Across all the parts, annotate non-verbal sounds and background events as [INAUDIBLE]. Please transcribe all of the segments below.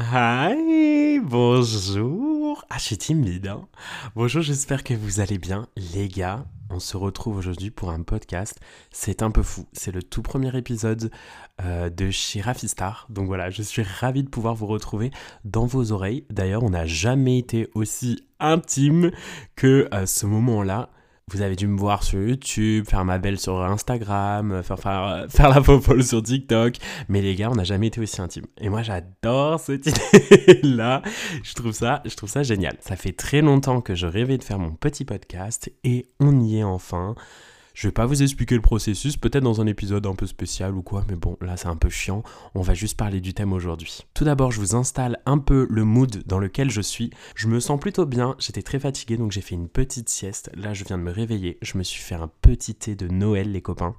Hi, bonjour. Ah, je suis timide. Hein bonjour, j'espère que vous allez bien. Les gars, on se retrouve aujourd'hui pour un podcast. C'est un peu fou. C'est le tout premier épisode euh, de chez Rafistar. Donc voilà, je suis ravi de pouvoir vous retrouver dans vos oreilles. D'ailleurs, on n'a jamais été aussi intime que à ce moment-là vous avez dû me voir sur YouTube, faire ma belle sur Instagram, faire, faire, [LAUGHS] faire la folle sur TikTok. Mais les gars, on n'a jamais été aussi intime. Et moi, j'adore cette [LAUGHS] idée-là. Je trouve ça, je trouve ça génial. Ça fait très longtemps que je rêvais de faire mon petit podcast et on y est enfin. Je vais pas vous expliquer le processus, peut-être dans un épisode un peu spécial ou quoi, mais bon, là c'est un peu chiant, on va juste parler du thème aujourd'hui. Tout d'abord, je vous installe un peu le mood dans lequel je suis. Je me sens plutôt bien, j'étais très fatigué donc j'ai fait une petite sieste. Là, je viens de me réveiller, je me suis fait un petit thé de Noël les copains.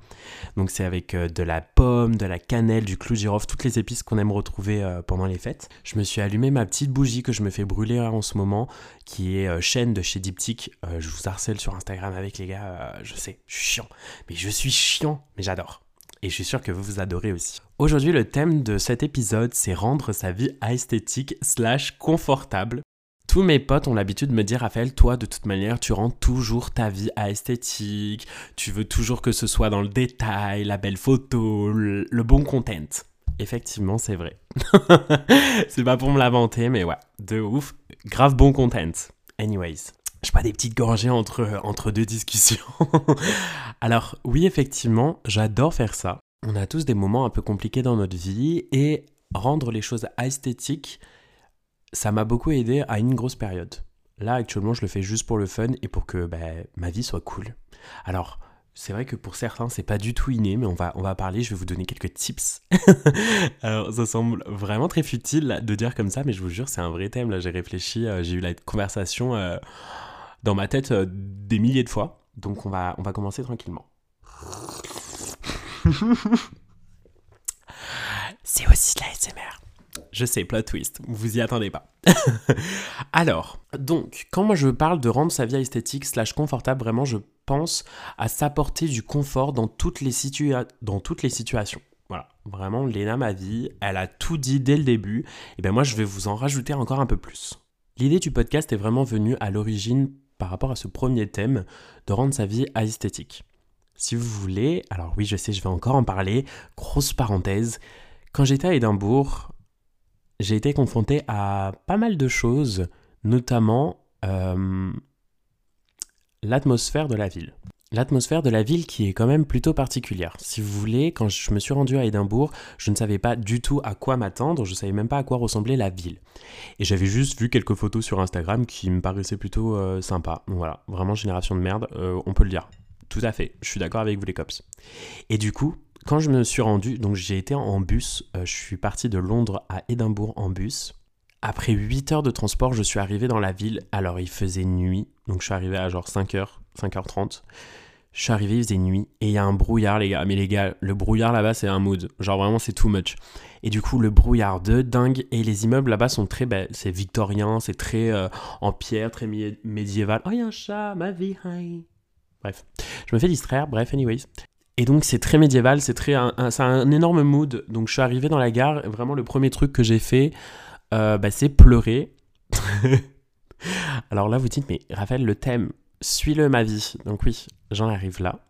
Donc c'est avec euh, de la pomme, de la cannelle, du clou girofle, toutes les épices qu'on aime retrouver euh, pendant les fêtes. Je me suis allumé ma petite bougie que je me fais brûler en ce moment, qui est euh, chaîne de chez Diptyque. je vous harcèle sur Instagram avec les gars, je sais, je suis chiant. Mais je suis chiant, mais j'adore. Et je suis sûr que vous vous adorez aussi. Aujourd'hui, le thème de cet épisode, c'est rendre sa vie esthétique slash confortable. Tous mes potes ont l'habitude de me dire, Raphaël, toi, de toute manière, tu rends toujours ta vie esthétique, tu veux toujours que ce soit dans le détail, la belle photo, le, le bon content. Effectivement, c'est vrai. [LAUGHS] c'est pas pour me lamenter, mais ouais, de ouf, grave bon content. Anyways je pas, des petites gorgées entre, entre deux discussions. [LAUGHS] Alors oui, effectivement, j'adore faire ça. On a tous des moments un peu compliqués dans notre vie et rendre les choses esthétiques, ça m'a beaucoup aidé à une grosse période. Là, actuellement, je le fais juste pour le fun et pour que ben, ma vie soit cool. Alors, c'est vrai que pour certains, c'est pas du tout inné, mais on va, on va parler, je vais vous donner quelques tips. [LAUGHS] Alors, ça semble vraiment très futile de dire comme ça, mais je vous jure, c'est un vrai thème. Là, j'ai réfléchi, euh, j'ai eu la conversation. Euh, dans ma tête euh, des milliers de fois. Donc on va, on va commencer tranquillement. [LAUGHS] C'est aussi de la SMR. Je sais, plot twist, vous y attendez pas. [LAUGHS] Alors, donc, quand moi je parle de rendre sa vie esthétique slash confortable, vraiment je pense à s'apporter du confort dans toutes les, dans toutes les situations. Voilà, vraiment, Léna, ma vie, elle a tout dit dès le début, et bien moi je vais vous en rajouter encore un peu plus. L'idée du podcast est vraiment venue à l'origine par rapport à ce premier thème de rendre sa vie esthétique. Si vous voulez, alors oui, je sais, je vais encore en parler, grosse parenthèse, quand j'étais à Édimbourg, j'ai été confronté à pas mal de choses, notamment euh, l'atmosphère de la ville l'atmosphère de la ville qui est quand même plutôt particulière. Si vous voulez, quand je me suis rendu à Édimbourg, je ne savais pas du tout à quoi m'attendre, je ne savais même pas à quoi ressemblait la ville. Et j'avais juste vu quelques photos sur Instagram qui me paraissaient plutôt euh, sympas. Voilà, vraiment génération de merde, euh, on peut le dire. Tout à fait, je suis d'accord avec vous les cops. Et du coup, quand je me suis rendu, donc j'ai été en bus, euh, je suis parti de Londres à Édimbourg en bus. Après 8 heures de transport, je suis arrivé dans la ville. Alors il faisait nuit, donc je suis arrivé à genre 5h, 5h30. Je suis arrivé, il faisait nuit et il y a un brouillard, les gars. Mais les gars, le brouillard là-bas, c'est un mood. Genre vraiment, c'est too much. Et du coup, le brouillard de dingue. Et les immeubles là-bas sont très. c'est victorien, c'est très euh, en pierre, très médiéval. Oh, il y a un chat, ma vie, hi. Bref, je me fais distraire. Bref, anyways. Et donc, c'est très médiéval, c'est un, un énorme mood. Donc, je suis arrivé dans la gare. Vraiment, le premier truc que j'ai fait, euh, bah, c'est pleurer. [LAUGHS] Alors là, vous dites, mais Raphaël, le thème, suis-le ma vie. Donc oui, j'en arrive là.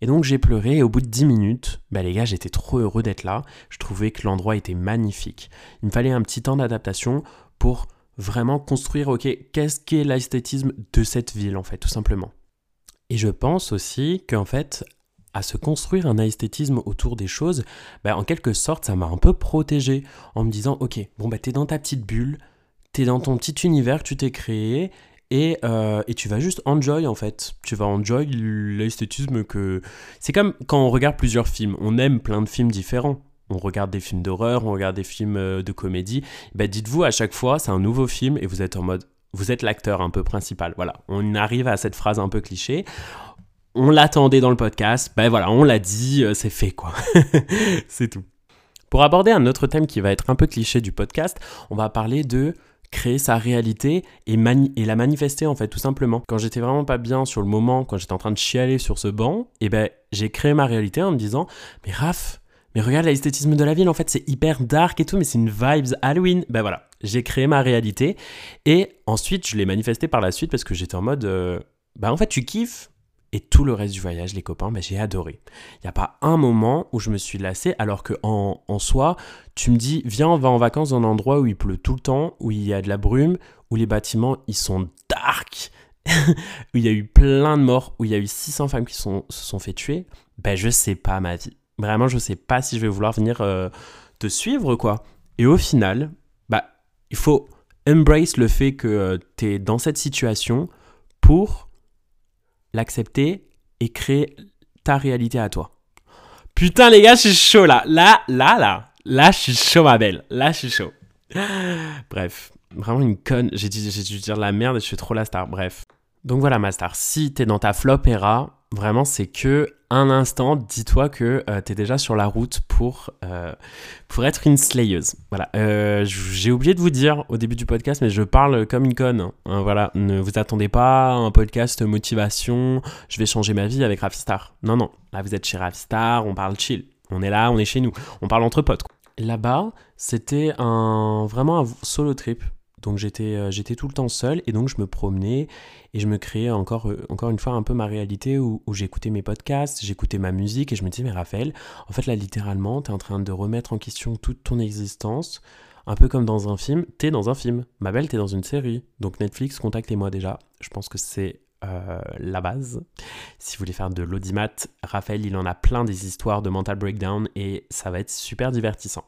Et donc j'ai pleuré et au bout de 10 minutes, bah les gars, j'étais trop heureux d'être là. Je trouvais que l'endroit était magnifique. Il me fallait un petit temps d'adaptation pour vraiment construire, ok, qu'est-ce qu'est l'esthétisme de cette ville en fait, tout simplement. Et je pense aussi qu'en fait, à se construire un esthétisme autour des choses, bah, en quelque sorte, ça m'a un peu protégé en me disant, ok, bon bah t'es dans ta petite bulle, t'es dans ton petit univers que tu t'es créé, et, euh, et, tu vas juste enjoy en fait. Tu vas enjoy l'esthétisme que. C'est comme quand on regarde plusieurs films. On aime plein de films différents. On regarde des films d'horreur, on regarde des films euh, de comédie. Bah, dites-vous à chaque fois, c'est un nouveau film et vous êtes en mode. Vous êtes l'acteur un peu principal. Voilà. On arrive à cette phrase un peu cliché. On l'attendait dans le podcast. Ben voilà, on l'a dit, euh, c'est fait quoi. [LAUGHS] c'est tout. Pour aborder un autre thème qui va être un peu cliché du podcast, on va parler de créer sa réalité et, la manifester en fait tout simplement. Quand j'étais vraiment pas bien sur le moment, quand j'étais en train de chialer sur ce banc, et eh ben j'ai créé ma réalité en me disant mais Raph, mais regarde l'esthétisme de la ville, en fait, c'est hyper dark et tout, mais c'est une vibes Halloween. Ben voilà, j'ai créé ma réalité. Et ensuite, je l'ai manifesté par la suite parce que j'étais en mode, euh, bah en fait, tu kiffes. Et tout le reste du voyage, les copains, ben, j'ai adoré. Il n'y a pas un moment où je me suis lassé, alors que en, en soi, tu me dis, viens, on va en vacances dans un endroit où il pleut tout le temps, où il y a de la brume, où les bâtiments, ils sont dark, [LAUGHS] où il y a eu plein de morts, où il y a eu 600 femmes qui se sont fait tuer, ben je sais pas ma vie. Vraiment, je sais pas si je vais vouloir venir euh, te suivre, quoi. Et au final, bah, il faut embrace le fait que euh, tu es dans cette situation pour l'accepter et créer ta réalité à toi. Putain, les gars, je suis chaud là. Là, là, là. Là, je suis chaud, ma belle. Là, je suis chaud. [GASPS] Bref, vraiment une conne. J'ai dû, dû dire la merde et je suis trop la star. Bref. Donc voilà, ma star. Si t'es dans ta flop era, Vraiment, c'est que un instant, dis-toi que euh, tu es déjà sur la route pour, euh, pour être une slayeuse. Voilà. Euh, j'ai oublié de vous dire au début du podcast, mais je parle comme une conne. Hein, voilà. Ne vous attendez pas à un podcast motivation, je vais changer ma vie avec Rafistar. Non, non. Là, vous êtes chez Rafistar, on parle chill. On est là, on est chez nous. On parle entre potes. Là-bas, c'était un, vraiment un solo trip. Donc j'étais euh, j'étais tout le temps seul et donc je me promenais et je me créais encore, euh, encore une fois un peu ma réalité où, j'écoutais mes podcasts, j'écoutais ma musique et je me disais mais Raphaël, en fait là littéralement tu es en train de remettre en question toute ton existence, un peu comme dans un film, t'es dans un film, ma belle t'es dans une série, donc Netflix contactez-moi déjà, je pense que c'est euh, la base. Si vous voulez faire de l'audimat, Raphaël il en a plein des histoires de mental breakdown et ça va être super divertissant.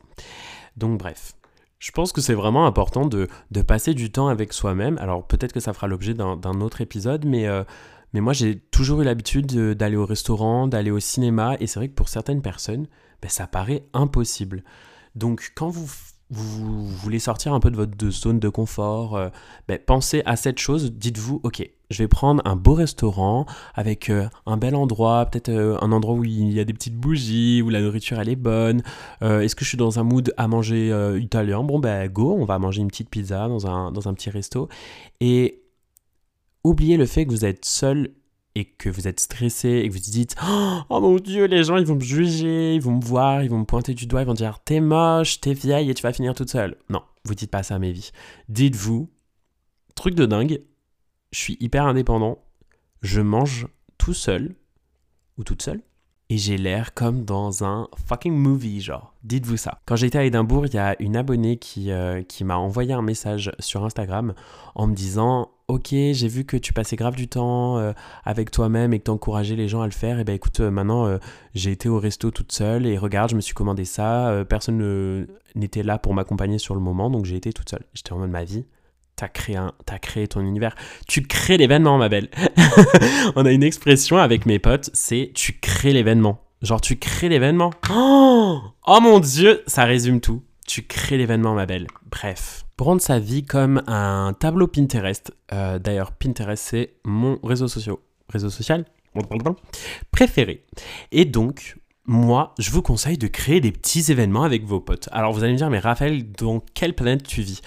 Donc bref, je pense que c'est vraiment important de, passer du temps avec soi-même. Alors peut-être que ça fera l'objet d'un autre épisode, mais, euh, mais moi j'ai toujours eu l'habitude d'aller au restaurant, d'aller au cinéma, et c'est vrai que pour certaines personnes, ben, ça paraît impossible. Donc quand vous vous voulez sortir un peu de votre zone de confort, euh, ben, pensez à cette chose, dites-vous, ok, je vais prendre un beau restaurant avec euh, un bel endroit, peut-être euh, un endroit où il y a des petites bougies, où la nourriture elle est bonne. Est-ce que je suis dans un mood à manger italien? Bon ben go, on va manger une petite pizza dans un, dans un petit resto. Et oubliez le fait que vous êtes seul et que vous êtes stressé et que vous dites Oh mon dieu, les gens ils vont me juger, ils vont me voir, ils vont me pointer du doigt, ils vont dire T'es moche, t'es vieille et tu vas finir toute seule. Non, vous dites pas ça mes vies. Dites-vous Truc de dingue, je suis hyper indépendant, je mange tout seul ou toute seule et j'ai l'air comme dans un fucking movie, genre. Dites-vous ça. Quand j'étais à Édimbourg, il y a une abonnée qui, euh, qui m'a envoyé un message sur Instagram en me disant Ok, j'ai vu que tu passais grave du temps euh, avec toi-même et que tu encourageais les gens à le faire. Et eh ben écoute, euh, maintenant j'ai été au resto toute seule et regarde, je me suis commandé ça. personne n'était là pour m'accompagner sur le moment, donc j'ai été toute seule. J'étais en mode ma vie t'as créé, as créé ton univers. Tu crées l'événement, ma belle. [LAUGHS] On a une expression avec mes potes, c'est tu crées l'événement. Genre, tu crées l'événement. Oh, oh mon dieu, ça résume tout. Tu crées l'événement, ma belle. Bref. Prendre sa vie comme un tableau Pinterest. Euh, d'ailleurs, Pinterest, c'est mon réseau social. Réseau social préféré. Et donc, moi, je vous conseille de créer des petits événements avec vos potes. Alors vous allez me dire, mais Raphaël, dans quelle planète tu vis?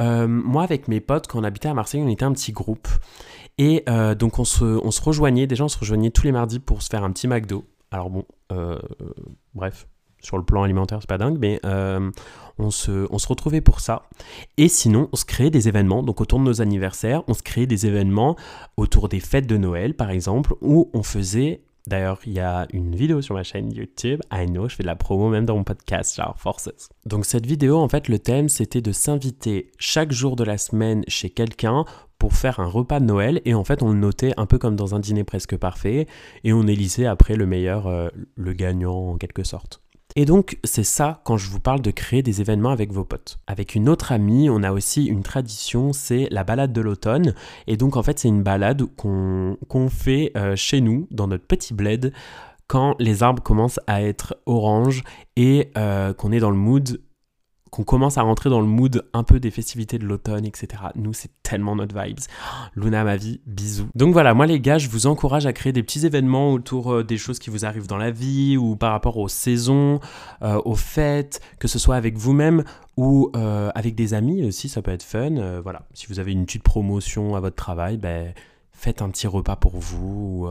Euh, Moi, avec mes potes, quand on habitait à Marseille, on était un petit groupe. Et euh, donc on se, rejoignait, déjà on se rejoignait tous les mardis pour se faire un petit McDo. Alors bon, euh, bref, sur le plan alimentaire, c'est pas dingue, mais on, se, on se retrouvait pour ça. Et sinon, on se créait des événements, donc autour de nos anniversaires, on se créait des événements autour des fêtes de Noël, par exemple, où on faisait D'ailleurs, il y a une vidéo sur ma chaîne YouTube. I know, je fais de la promo même dans mon podcast, genre Forces. Donc cette vidéo, en fait, le thème, c'était de s'inviter chaque jour de la semaine chez quelqu'un pour faire un repas de Noël. Et en fait, on le notait un peu comme dans un dîner presque parfait. Et on élisait après le meilleur, euh, le gagnant en quelque sorte. Et donc, c'est ça quand je vous parle de créer des événements avec vos potes. Avec une autre amie, on a aussi une tradition, c'est la balade de l'automne. Et donc, en fait, c'est une balade qu'on fait euh, chez nous, dans notre petit bled, quand les arbres commencent à être orange et euh, qu'on est dans le mood qu'on commence à rentrer dans le mood un peu des festivités de l'automne, etc. Nous, c'est tellement notre vibes. [GASPS] Luna, ma vie, bisous. Donc voilà, moi les gars, je vous encourage à créer des petits événements autour euh, des choses qui vous arrivent dans la vie ou par rapport aux saisons, euh, aux fêtes, que ce soit avec vous-même ou euh, avec des amis aussi, ça peut être fun. voilà, si vous avez une petite promotion à votre travail, ben, faites un petit repas pour vous.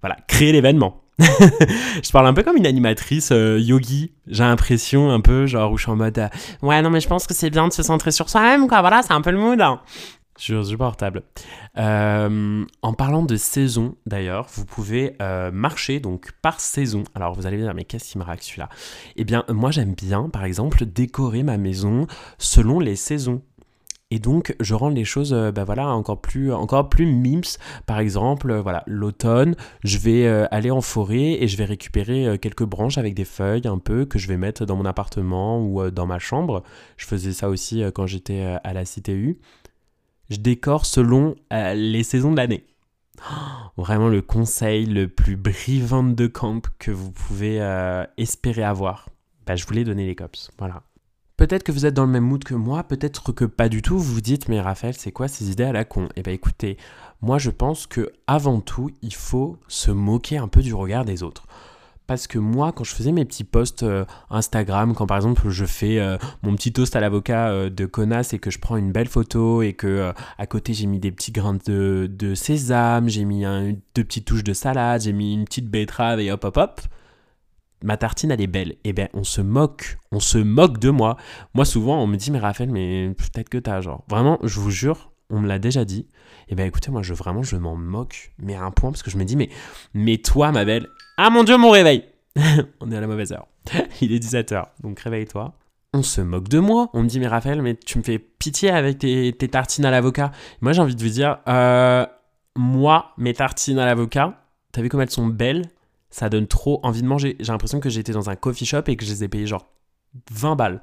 voilà, créez l'événement. [LAUGHS] je parle un peu comme une animatrice euh, yogi. J'ai l'impression un peu, genre, où je suis en mode, euh, ouais, non, mais je pense que c'est bien de se centrer sur soi-même, quoi. Voilà, c'est un peu le mood. Hein. Je suis portable. Euh, en parlant de saison, d'ailleurs, vous pouvez marcher donc par saison. Alors vous allez me dire, mais qu'est-ce qui me raque celui-là? Eh bien, moi j'aime bien, par exemple, décorer ma maison selon les saisons. Et donc, je rends les choses, euh, bah voilà, encore plus, encore plus mims. Par exemple, euh, voilà, l'automne, je vais euh, aller en forêt et je vais récupérer quelques branches avec des feuilles un peu que je vais mettre dans mon appartement ou dans ma chambre. Je faisais ça aussi quand j'étais à la CTU. Je décore selon les saisons de l'année. [GASPS] vraiment le conseil le plus brivant de camp que vous pouvez espérer avoir. Bah, je voulais donner les cops. Voilà. Peut-être que vous êtes dans le même mood que moi, peut-être que pas du tout. Vous vous dites, mais Raphaël, c'est quoi ces idées à la con? Eh bien écoutez, moi je pense que avant tout, il faut se moquer un peu du regard des autres. Parce que moi, quand je faisais mes petits posts euh, Instagram, quand par exemple je fais euh, mon petit toast à l'avocat euh, de connasse et que je prends une belle photo et que à côté j'ai mis des petits grains de, sésame, j'ai mis deux petites touches de salade, j'ai mis une petite betterave et hop hop hop, ma tartine elle est belle. Eh bien, on se moque, on se moque de moi. Moi, souvent, on me dit, mais Raphaël, mais peut-être que t'as genre. Vraiment, je vous jure, on me l'a déjà dit. Eh bien, écoutez, moi, je vraiment, je m'en moque, mais à un point, parce que je me dis, mais, mais toi, ma belle, ah mon dieu, mon réveil [LAUGHS] On est à la mauvaise heure. [LAUGHS] Il est 17h, donc réveille-toi. On se moque de moi. On me dit, mais Raphaël, mais tu me fais pitié avec tes, tartines à l'avocat. Moi, j'ai envie de vous dire, euh, moi, mes tartines à l'avocat, t'as vu comme elles sont belles? Ça donne trop envie de manger. J'ai l'impression que j'étais dans un coffee shop et que je les ai payés genre 20 balles.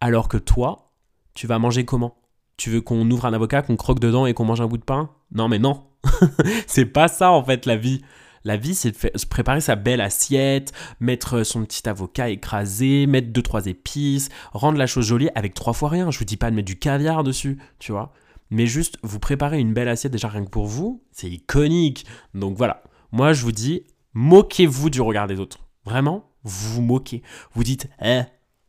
Alors que toi, tu vas manger comment? Tu veux qu'on ouvre un avocat, qu'on croque dedans et qu'on mange un bout de pain? Non, mais non [LAUGHS] C'est pas ça en fait la vie. La vie, c'est de se préparer sa belle assiette, mettre son petit avocat écrasé, mettre deux trois épices, rendre la chose jolie avec trois fois rien. Je vous dis pas de mettre du caviar dessus, tu vois. Mais juste vous préparer une belle assiette déjà rien que pour vous, c'est iconique. Donc voilà. Moi, je vous dis, moquez-vous du regard des autres. Vraiment, vous vous moquez. Vous dites, eh,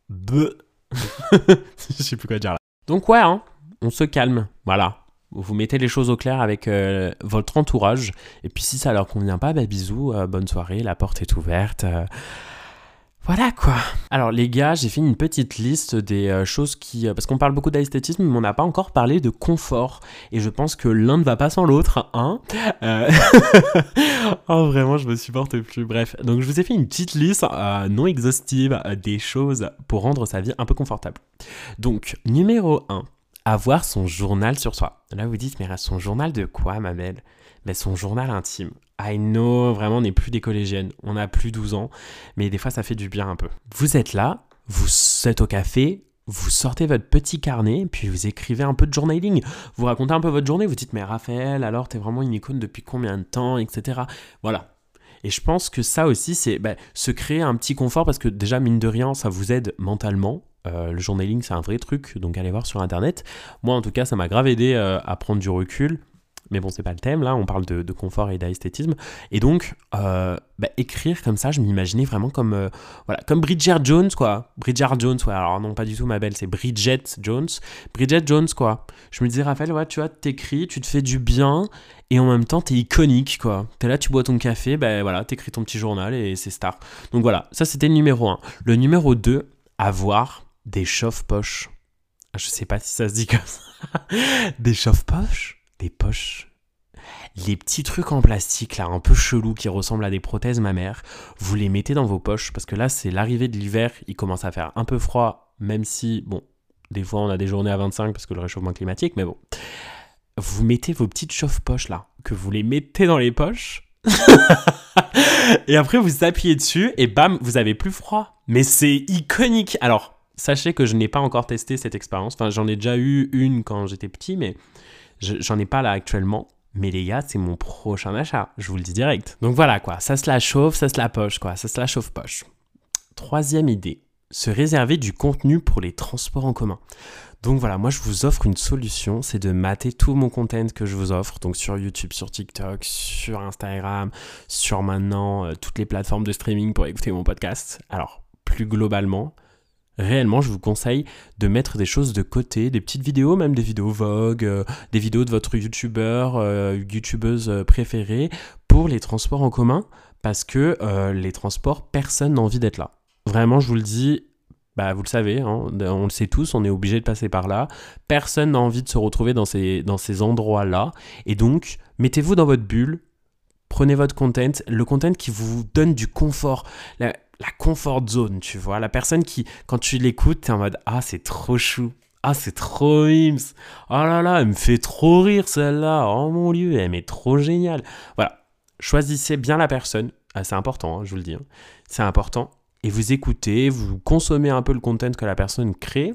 be. [LAUGHS] Je sais plus quoi dire là. Donc ouais, hein, on se calme. Voilà. Vous mettez les choses au clair avec euh, votre entourage. Et puis si ça leur convient pas, bah bisous, euh, bonne soirée, la porte est ouverte. Euh, voilà quoi. Alors les gars, j'ai fait une petite liste des euh, choses qui... Euh, parce qu'on parle beaucoup d'esthétisme, mais on n'a pas encore parlé de confort. Et je pense que l'un ne va pas sans l'autre, hein euh, [LAUGHS] Oh vraiment, je me supporte plus. Bref, donc je vous ai fait une petite liste non exhaustive des choses pour rendre sa vie un peu confortable. Donc, numéro 1, avoir son journal sur soi. Là vous dites, mais son journal de quoi ma belle? Son journal intime. I know, vraiment, on n'est plus des collégiennes, on n'a plus 12 ans, mais des fois ça fait du bien un peu. Vous êtes là, vous êtes au café, vous sortez votre petit carnet, puis vous écrivez un peu de journaling. Vous racontez un peu votre journée, vous dites, mais Raphaël, alors t'es vraiment une icône depuis combien de temps, etc. Voilà. Et je pense que ça aussi, c'est bah, se créer un petit confort parce que déjà, mine de rien, ça vous aide mentalement. Euh, le journaling, c'est un vrai truc, donc allez voir sur internet. Moi, en tout cas, ça m'a grave aidé euh, à prendre du recul mais bon, c'est pas le thème, là, on parle de, confort et d'esthétisme. Et donc, euh, bah, écrire comme ça, je m'imaginais vraiment comme, euh, voilà, comme Bridget Jones, quoi. Bridget Jones, ouais, alors non, pas du tout ma belle, c'est Bridget Jones. Bridget Jones, quoi. Je me disais, Raphaël, ouais, tu vois, t'écris, tu te fais du bien, et en même temps, t'es iconique, quoi. T'es là, tu bois ton café, ben voilà, t'écris ton petit journal, et c'est star. Donc voilà, ça c'était le numéro 1. Le numéro 2, avoir des chauffe-poches. Je sais pas si ça se dit comme ça. [LAUGHS] des chauffe-poches des poches. Les petits trucs en plastique là, un peu chelous qui ressemblent à des prothèses mammaires, vous les mettez dans vos poches parce que là c'est l'arrivée de l'hiver, il commence à faire un peu froid, même si, bon, des fois on a des journées à 25 parce que le réchauffement climatique, mais bon. Vous mettez vos petites chauffe-poches là, que vous les mettez dans les poches. [LAUGHS] et après vous appuyez dessus et bam, vous avez plus froid. Mais c'est iconique. Alors, sachez que je n'ai pas encore testé cette expérience. Enfin, j'en ai déjà eu une quand j'étais petit, mais J'en ai pas là actuellement. Mais les gars, c'est mon prochain achat, je vous le dis direct. Donc voilà quoi, ça se la chauffe, ça se la poche quoi, ça se la chauffe poche. Troisième idée, se réserver du contenu pour les transports en commun. Donc voilà, moi je vous offre une solution, c'est de mater tout mon content que je vous offre, donc sur YouTube, sur TikTok, sur Instagram, sur maintenant euh, toutes les plateformes de streaming pour écouter mon podcast. Alors, plus globalement, réellement, je vous conseille de mettre des choses de côté, des petites vidéos, même des vidéos Vogue, euh, des vidéos de votre youtubeur, euh, youtubeuse euh, préférée pour les transports en commun. parce que les transports, personne n'a envie d'être là. Vraiment, je vous le dis, bah, vous le savez, hein, on le sait tous, on est obligé de passer par là. Personne n'a envie de se retrouver dans ces, dans ces endroits-là. Et donc, mettez-vous dans votre bulle, prenez votre content, le content qui vous donne du confort. Comfort zone, tu vois. La personne qui, quand tu l'écoutes, t'es en mode Ah, c'est trop chou. Ah, c'est trop mims. Oh là là, elle me fait trop rire celle-là. Oh mon dieu, elle est trop géniale. Voilà. Choisissez bien la personne. Ah, c'est important, hein, je vous le dis. Hein. C'est important. Et vous écoutez, vous consommez un peu le content que la personne crée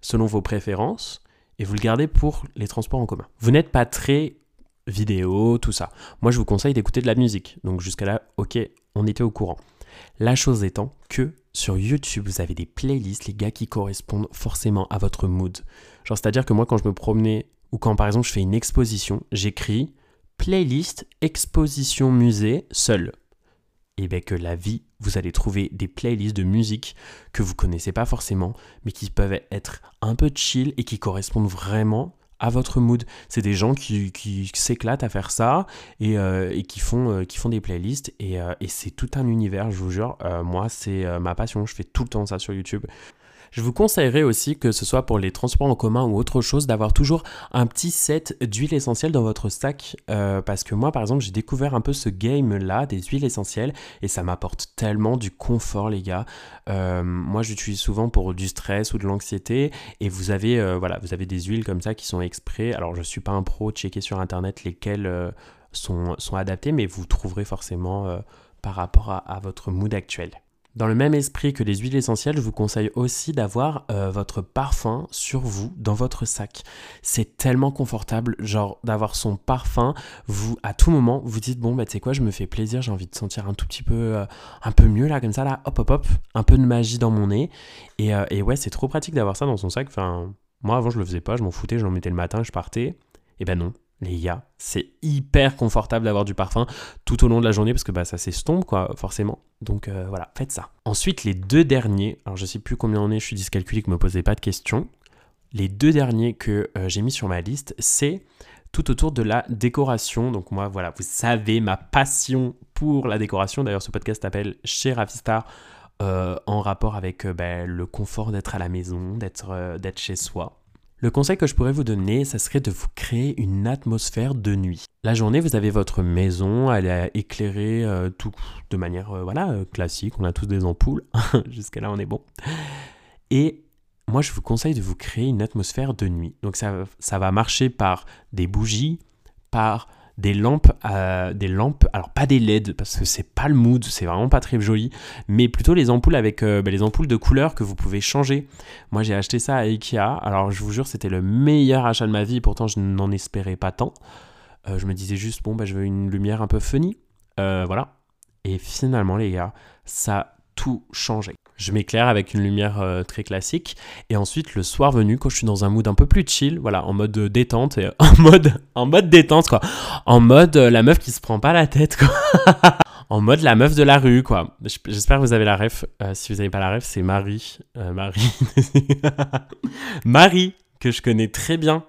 selon vos préférences et vous le gardez pour les transports en commun. Vous n'êtes pas très vidéo, tout ça. Moi, je vous conseille d'écouter de la musique. Donc jusqu'à là, ok, on était au courant. La chose étant que sur YouTube, vous avez des playlists, les gars, qui correspondent forcément à votre mood. Genre, c'est-à-dire que moi, quand je me promenais, ou quand par exemple je fais une exposition, j'écris playlist exposition musée seul. Et bien que la vie, vous allez trouver des playlists de musique que vous connaissez pas forcément, mais qui peuvent être un peu chill et qui correspondent vraiment à votre mood. C'est des gens qui, s'éclatent à faire ça et, euh, qui, font, euh, qui font des playlists et, euh, et c'est tout un univers, je vous jure. moi, c'est ma passion, je fais tout le temps ça sur YouTube. Je vous conseillerais aussi, que ce soit pour les transports en commun ou autre chose, d'avoir toujours un petit set d'huiles essentielles dans votre sac. Euh, parce que moi, par exemple, j'ai découvert un peu ce game-là des huiles essentielles et ça m'apporte tellement du confort, les gars. Euh, moi, j'utilise souvent pour du stress ou de l'anxiété et vous avez, euh, voilà, vous avez des huiles comme ça qui sont exprès. Alors, je suis pas un pro, checker sur internet lesquelles sont adaptées, mais vous trouverez forcément par rapport à votre mood actuel. Dans le même esprit que les huiles essentielles, je vous conseille aussi d'avoir euh, votre parfum sur vous, dans votre sac. C'est tellement confortable, genre d'avoir son parfum. Vous, à tout moment, vous dites bon bah tu sais quoi, je me fais plaisir, j'ai envie de sentir un tout petit peu, euh, un peu mieux là, comme ça là, hop hop hop, un peu de magie dans mon nez. Et, euh, et ouais, c'est trop pratique d'avoir ça dans son sac. Enfin, moi avant je le faisais pas, je m'en foutais, je l'en mettais le matin, je partais. Et ben non, les gars, c'est hyper confortable d'avoir du parfum tout au long de la journée parce que bah, ça s'estompe, quoi, forcément. Donc euh, voilà, faites ça. Ensuite, les deux derniers, alors je sais plus combien on est, je suis dyscalculé, que me posez pas de questions. Les deux derniers que euh, j'ai mis sur ma liste, c'est tout autour de la décoration. Donc moi, voilà, vous savez ma passion pour la décoration. D'ailleurs, ce podcast s'appelle Chez Ravistar. Euh, en rapport avec bah, le confort d'être à la maison, d'être chez soi. Le conseil que je pourrais vous donner, ça serait de vous créer une atmosphère de nuit. La journée, vous avez votre maison, elle est éclairée euh, tout de manière euh, voilà euh, classique. On a tous des ampoules. [LAUGHS] Jusqu'à là, on est bon. Et moi, je vous conseille de vous créer une atmosphère de nuit. Donc ça, ça va marcher par des bougies, par des lampes, euh, des lampes, alors pas des LED parce que c'est pas le mood, c'est vraiment pas très joli, mais plutôt les ampoules avec euh, bah, les ampoules de couleur que vous pouvez changer. Moi j'ai acheté ça à Ikea, alors je vous jure c'était le meilleur achat de ma vie, pourtant je n'en espérais pas tant. Euh, je me disais juste bon bah je veux une lumière un peu funny, voilà. Et finalement les gars, ça a tout changé je m'éclaire avec une lumière euh, très classique. Et ensuite, le soir venu, quand je suis dans un mood un peu plus chill, voilà, en mode euh, détente, et [LAUGHS] en mode, en mode détente, quoi. En mode euh, la meuf qui se prend pas la tête, quoi. [LAUGHS] en mode la meuf de la rue, quoi. J'espère que vous avez la ref. si vous n'avez pas la ref, c'est Marie. Marie. [LAUGHS] Marie, que je connais très bien.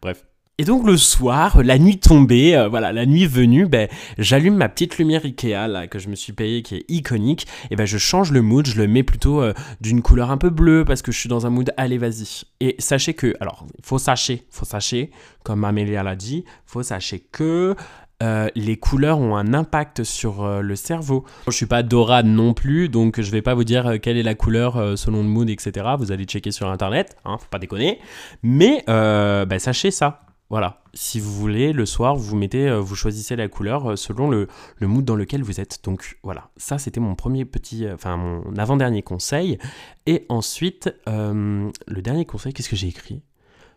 Bref. Et donc le soir, la nuit tombée, euh, voilà, la nuit venue, ben, j'allume ma petite lumière Ikea là, que je me suis payée, qui est iconique, et ben je change le mood, je le mets plutôt euh, d'une couleur un peu bleue parce que je suis dans un mood allez vas-y. Et sachez que, alors, faut sachez, faut sachez, comme Amélia l'a dit, faut sachez que euh, les couleurs ont un impact sur le cerveau. Je suis pas dorade non plus, donc je vais pas vous dire quelle est la couleur selon le mood, etc. Vous allez checker sur internet, hein, faut pas déconner. Mais ben, sachez ça. Voilà, si vous voulez, le soir, vous mettez, euh, vous choisissez la couleur euh, selon le, mood dans lequel vous êtes. Donc voilà, ça c'était mon premier petit, euh, avant-dernier conseil. Et ensuite, le dernier conseil, qu'est-ce que j'ai écrit?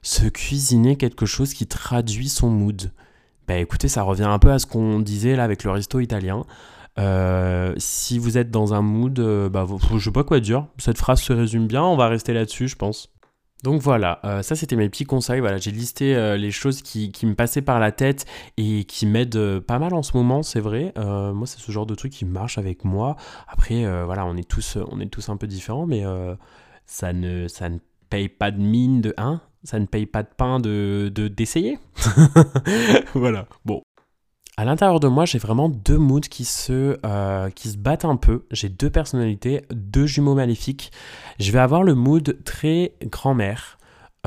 Se cuisiner quelque chose qui traduit son mood. Bah écoutez, ça revient un peu à ce qu'on disait là avec le resto italien. si vous êtes dans un mood, bah, je sais pas quoi dire. Cette phrase se résume bien, on va rester là-dessus, je pense. Donc voilà, euh, ça c'était mes petits conseils. Voilà, j'ai listé euh, les choses qui, me passaient par la tête et qui m'aident euh, pas mal en ce moment, c'est vrai. moi, c'est ce genre de truc qui marche avec moi. Après, voilà, on est tous, on est tous un peu différents, mais ça ne, ça ne paye pas de mine de hein, ça ne paye pas de pain de d'essayer. [LAUGHS] voilà. Bon, À l'intérieur de moi, j'ai vraiment deux moods qui se, euh, qui se battent un peu. J'ai deux personnalités, deux jumeaux maléfiques. Je vais avoir le mood très grand-mère.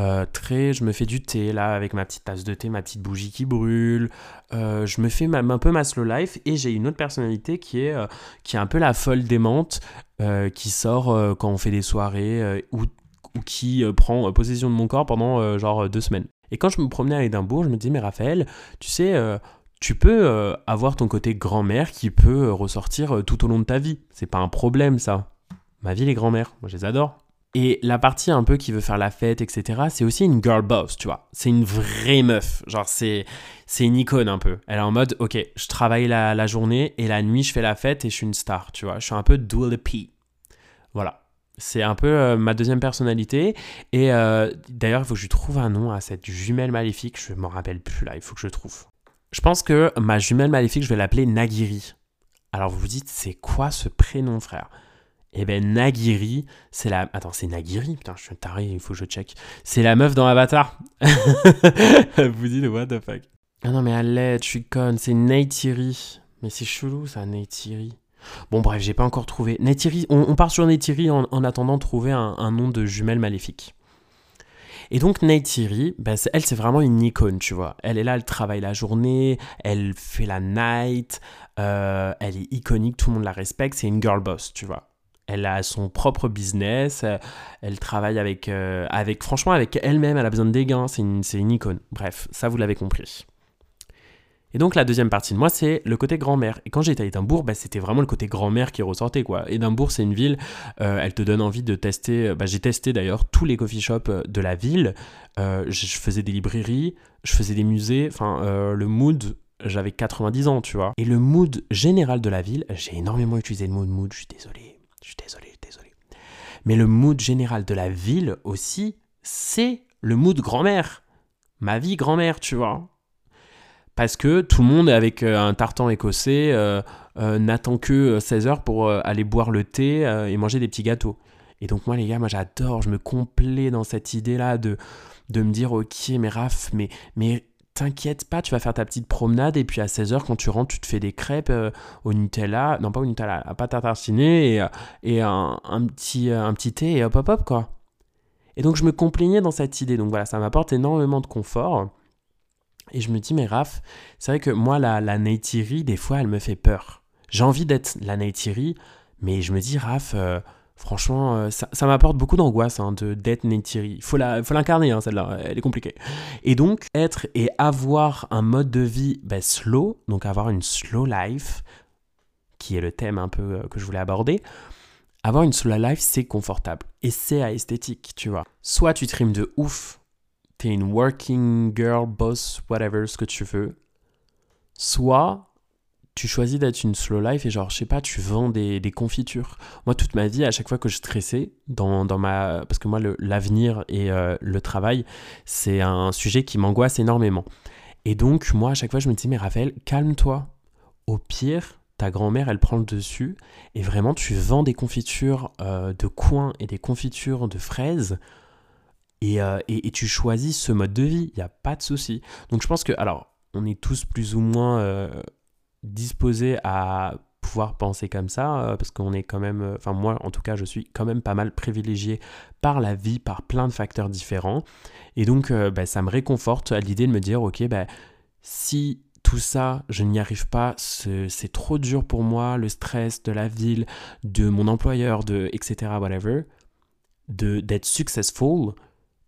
Euh, très, je me fais du thé là avec ma petite tasse de thé, ma petite bougie qui brûle. Euh, je me fais un peu ma slow life et j'ai une autre personnalité qui est, qui est un peu la folle démente qui sort quand on fait des soirées ou, ou, qui prend possession de mon corps pendant genre deux semaines. Et quand je me promenais à Édimbourg, je me dis mais Raphaël, tu sais tu peux euh, avoir ton côté grand-mère qui peut euh, ressortir euh, tout au long de ta vie. C'est pas un problème, ça. Ma vie, les grand-mères, moi, je les adore. Et la partie un peu qui veut faire la fête, etc., c'est aussi une girl boss, tu vois. C'est une vraie meuf. Genre, c'est, c'est une icône un peu. Elle est en mode, ok, je travaille la, journée et la nuit, je fais la fête et je suis une star, tu vois. Je suis un peu Dua P. Voilà. C'est un peu ma deuxième personnalité. Et d'ailleurs, il faut que je trouve un nom à cette jumelle maléfique. Je m'en rappelle plus là, il faut que je trouve. Je pense que ma jumelle maléfique, je vais l'appeler Nagiri. Alors vous vous dites, c'est quoi ce prénom, frère? Eh ben Nagiri, c'est la... Attends, c'est Nagiri? Putain, je suis taré, il faut que je check. C'est la meuf dans Avatar. vous [LAUGHS] vous dites, what the fuck? Ah non, mais allez, je suis conne, c'est Neytiri. Mais c'est chelou, ça, Neytiri. Bon, bref, j'ai pas encore trouvé. Neytiri, on, part sur Neytiri en, attendant de trouver un nom de jumelle maléfique. Et donc Neytiri, bah, elle c'est vraiment une icône, tu vois. Elle est là, elle travaille la journée, elle fait la night, euh, elle est iconique, tout le monde la respecte, c'est une girl boss, tu vois. Elle a son propre business, euh, elle travaille avec, euh, avec franchement, avec elle-même, elle a besoin de des gains, c'est une, une icône. Bref, ça vous l'avez compris. Et donc la deuxième partie de moi, c'est le côté grand-mère. Et quand j'étais à Édimbourg, bah, c'était vraiment le côté grand-mère qui ressortait. quoi. Édimbourg, c'est une ville, euh, elle te donne envie de tester. Euh, bah, j'ai testé d'ailleurs tous les coffee shops euh, de la ville. je faisais des librairies, je faisais des musées. Enfin, le mood, j'avais 90 ans, tu vois. Et le mood général de la ville, j'ai énormément utilisé le mot mood, je suis désolé. Je suis désolé, désolé. Mais le mood général de la ville aussi, c'est le mood grand-mère. Ma vie grand-mère, tu vois parce que tout le monde avec euh, un tartan écossais euh, euh, n'attend que 16 heures pour aller boire le thé et manger des petits gâteaux. Et donc moi les gars, moi j'adore, je me complais dans cette idée-là de, de me dire ok mais Raph, mais, mais t'inquiète pas, tu vas faire ta petite promenade et puis à 16h quand tu rentres, tu te fais des crêpes au Nutella, non pas au Nutella, à pâte à tartiner et, et un, petit, un petit thé et hop hop hop quoi. Et donc je me complaignais dans cette idée, donc voilà, ça m'apporte énormément de confort. Et je me dis, mais Raph, c'est vrai que moi, la, la Neytiri, des fois, elle me fait peur. J'ai envie d'être la Neytiri, mais je me dis, Raph, euh, franchement, euh, ça, ça m'apporte beaucoup d'angoisse hein, de d'être Neytiri. Il faut l'incarner, hein, celle-là, elle est compliquée. Et donc, être et avoir un mode de vie ben, slow, donc avoir une slow life, qui est le thème un peu euh, que je voulais aborder, avoir une slow life, c'est confortable. Et c'est à esthétique, tu vois. Soit tu trimes de ouf t'es une working girl, boss, whatever, ce que tu veux. Soit tu choisis d'être une slow life et genre, je sais pas, tu vends des, confitures. Moi, toute ma vie, à chaque fois que je stressais, dans, dans ma... parce que moi, l'avenir et euh, le travail, c'est un sujet qui m'angoisse énormément. Et donc, moi, à chaque fois, je me dis, mais Raphaël, calme-toi. Au pire, ta grand-mère, elle prend le dessus et vraiment, tu vends des confitures euh, de coin et des confitures de fraises euh, et, tu choisis ce mode de vie, il n'y a pas de souci. Donc je pense que, alors, on est tous plus ou moins euh, disposés à pouvoir penser comme ça, euh, parce qu'on est quand même, enfin moi en tout cas, je suis quand même pas mal privilégié par la vie, par plein de facteurs différents. Et donc bah, ça me réconforte à l'idée de me dire, ok, bah, si tout ça, je n'y arrive pas, c'est trop dur pour moi, le stress de la ville, de mon employeur, de etc. whatever, d'être successful,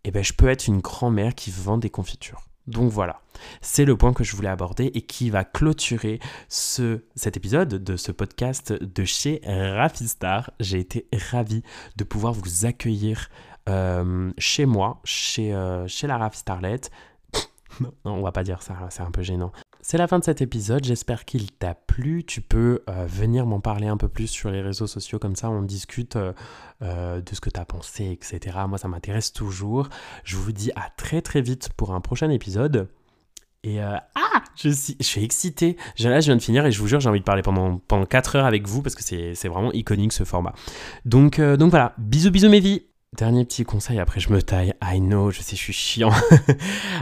eh ben, je peux être une grand-mère qui vend des confitures. Donc voilà, c'est le point que je voulais aborder et qui va clôturer ce, cet épisode de ce podcast de chez Rafistar. J'ai été ravi de pouvoir vous accueillir euh, chez moi, chez, euh, chez la Rafistarlet. On va pas dire ça, c'est un peu gênant. C'est la fin de cet épisode, j'espère qu'il t'a plu. Tu peux euh, venir m'en parler un peu plus sur les réseaux sociaux, comme ça on discute euh, euh, de ce que tu as pensé, etc. Moi ça m'intéresse toujours. Je vous dis à très très vite pour un prochain épisode. Et ah, je suis, je suis excité. Là, je viens de finir et je vous jure, j'ai envie de parler pendant, pendant 4 heures avec vous parce que c'est vraiment iconique ce format. Donc, donc voilà, bisous bisous mes vies dernier petit conseil, après je me taille, I know, je sais, je suis chiant. [LAUGHS]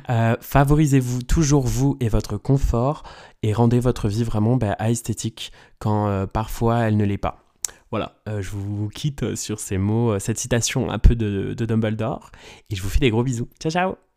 Euh, favorisez-vous toujours vous et votre confort et rendez votre vie vraiment bah, esthétique quand euh, parfois elle ne l'est pas. Voilà, euh, je vous quitte sur ces mots, cette citation un peu de, de Dumbledore et je vous fais des gros bisous. Ciao ciao